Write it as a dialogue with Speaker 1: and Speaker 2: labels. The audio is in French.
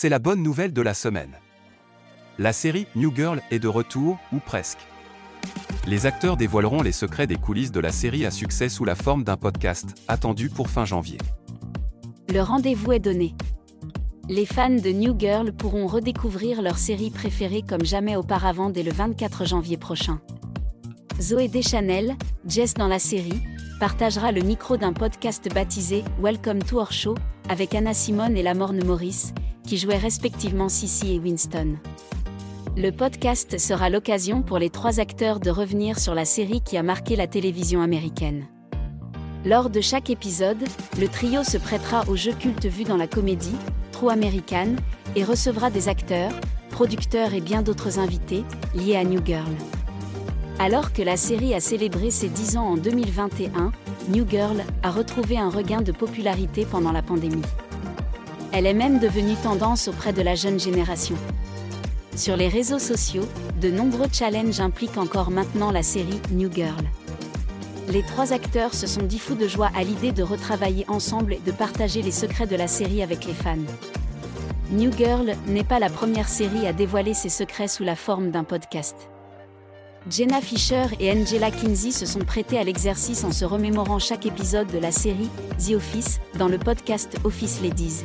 Speaker 1: C'est la bonne nouvelle de la semaine. La série New Girl est de retour, ou presque. Les acteurs dévoileront les secrets des coulisses de la série à succès sous la forme d'un podcast, attendu pour fin janvier.
Speaker 2: Le rendez-vous est donné. Les fans de New Girl pourront redécouvrir leur série préférée comme jamais auparavant dès le 24 janvier prochain. Zoé Deschanel, Jess dans la série, partagera le micro d'un podcast baptisé Welcome to Our Show avec Anna Simone et Lamorne Morris, qui jouaient respectivement Sissy et Winston. Le podcast sera l'occasion pour les trois acteurs de revenir sur la série qui a marqué la télévision américaine. Lors de chaque épisode, le trio se prêtera au jeu culte vu dans la comédie, True American, et recevra des acteurs, producteurs et bien d'autres invités, liés à New Girl. Alors que la série a célébré ses 10 ans en 2021, New Girl a retrouvé un regain de popularité pendant la pandémie. Elle est même devenue tendance auprès de la jeune génération. Sur les réseaux sociaux, de nombreux challenges impliquent encore maintenant la série New Girl. Les trois acteurs se sont dit fous de joie à l'idée de retravailler ensemble et de partager les secrets de la série avec les fans. New Girl n'est pas la première série à dévoiler ses secrets sous la forme d'un podcast. Jenna Fisher et Angela Kinsey se sont prêtés à l'exercice en se remémorant chaque épisode de la série The Office dans le podcast Office Ladies.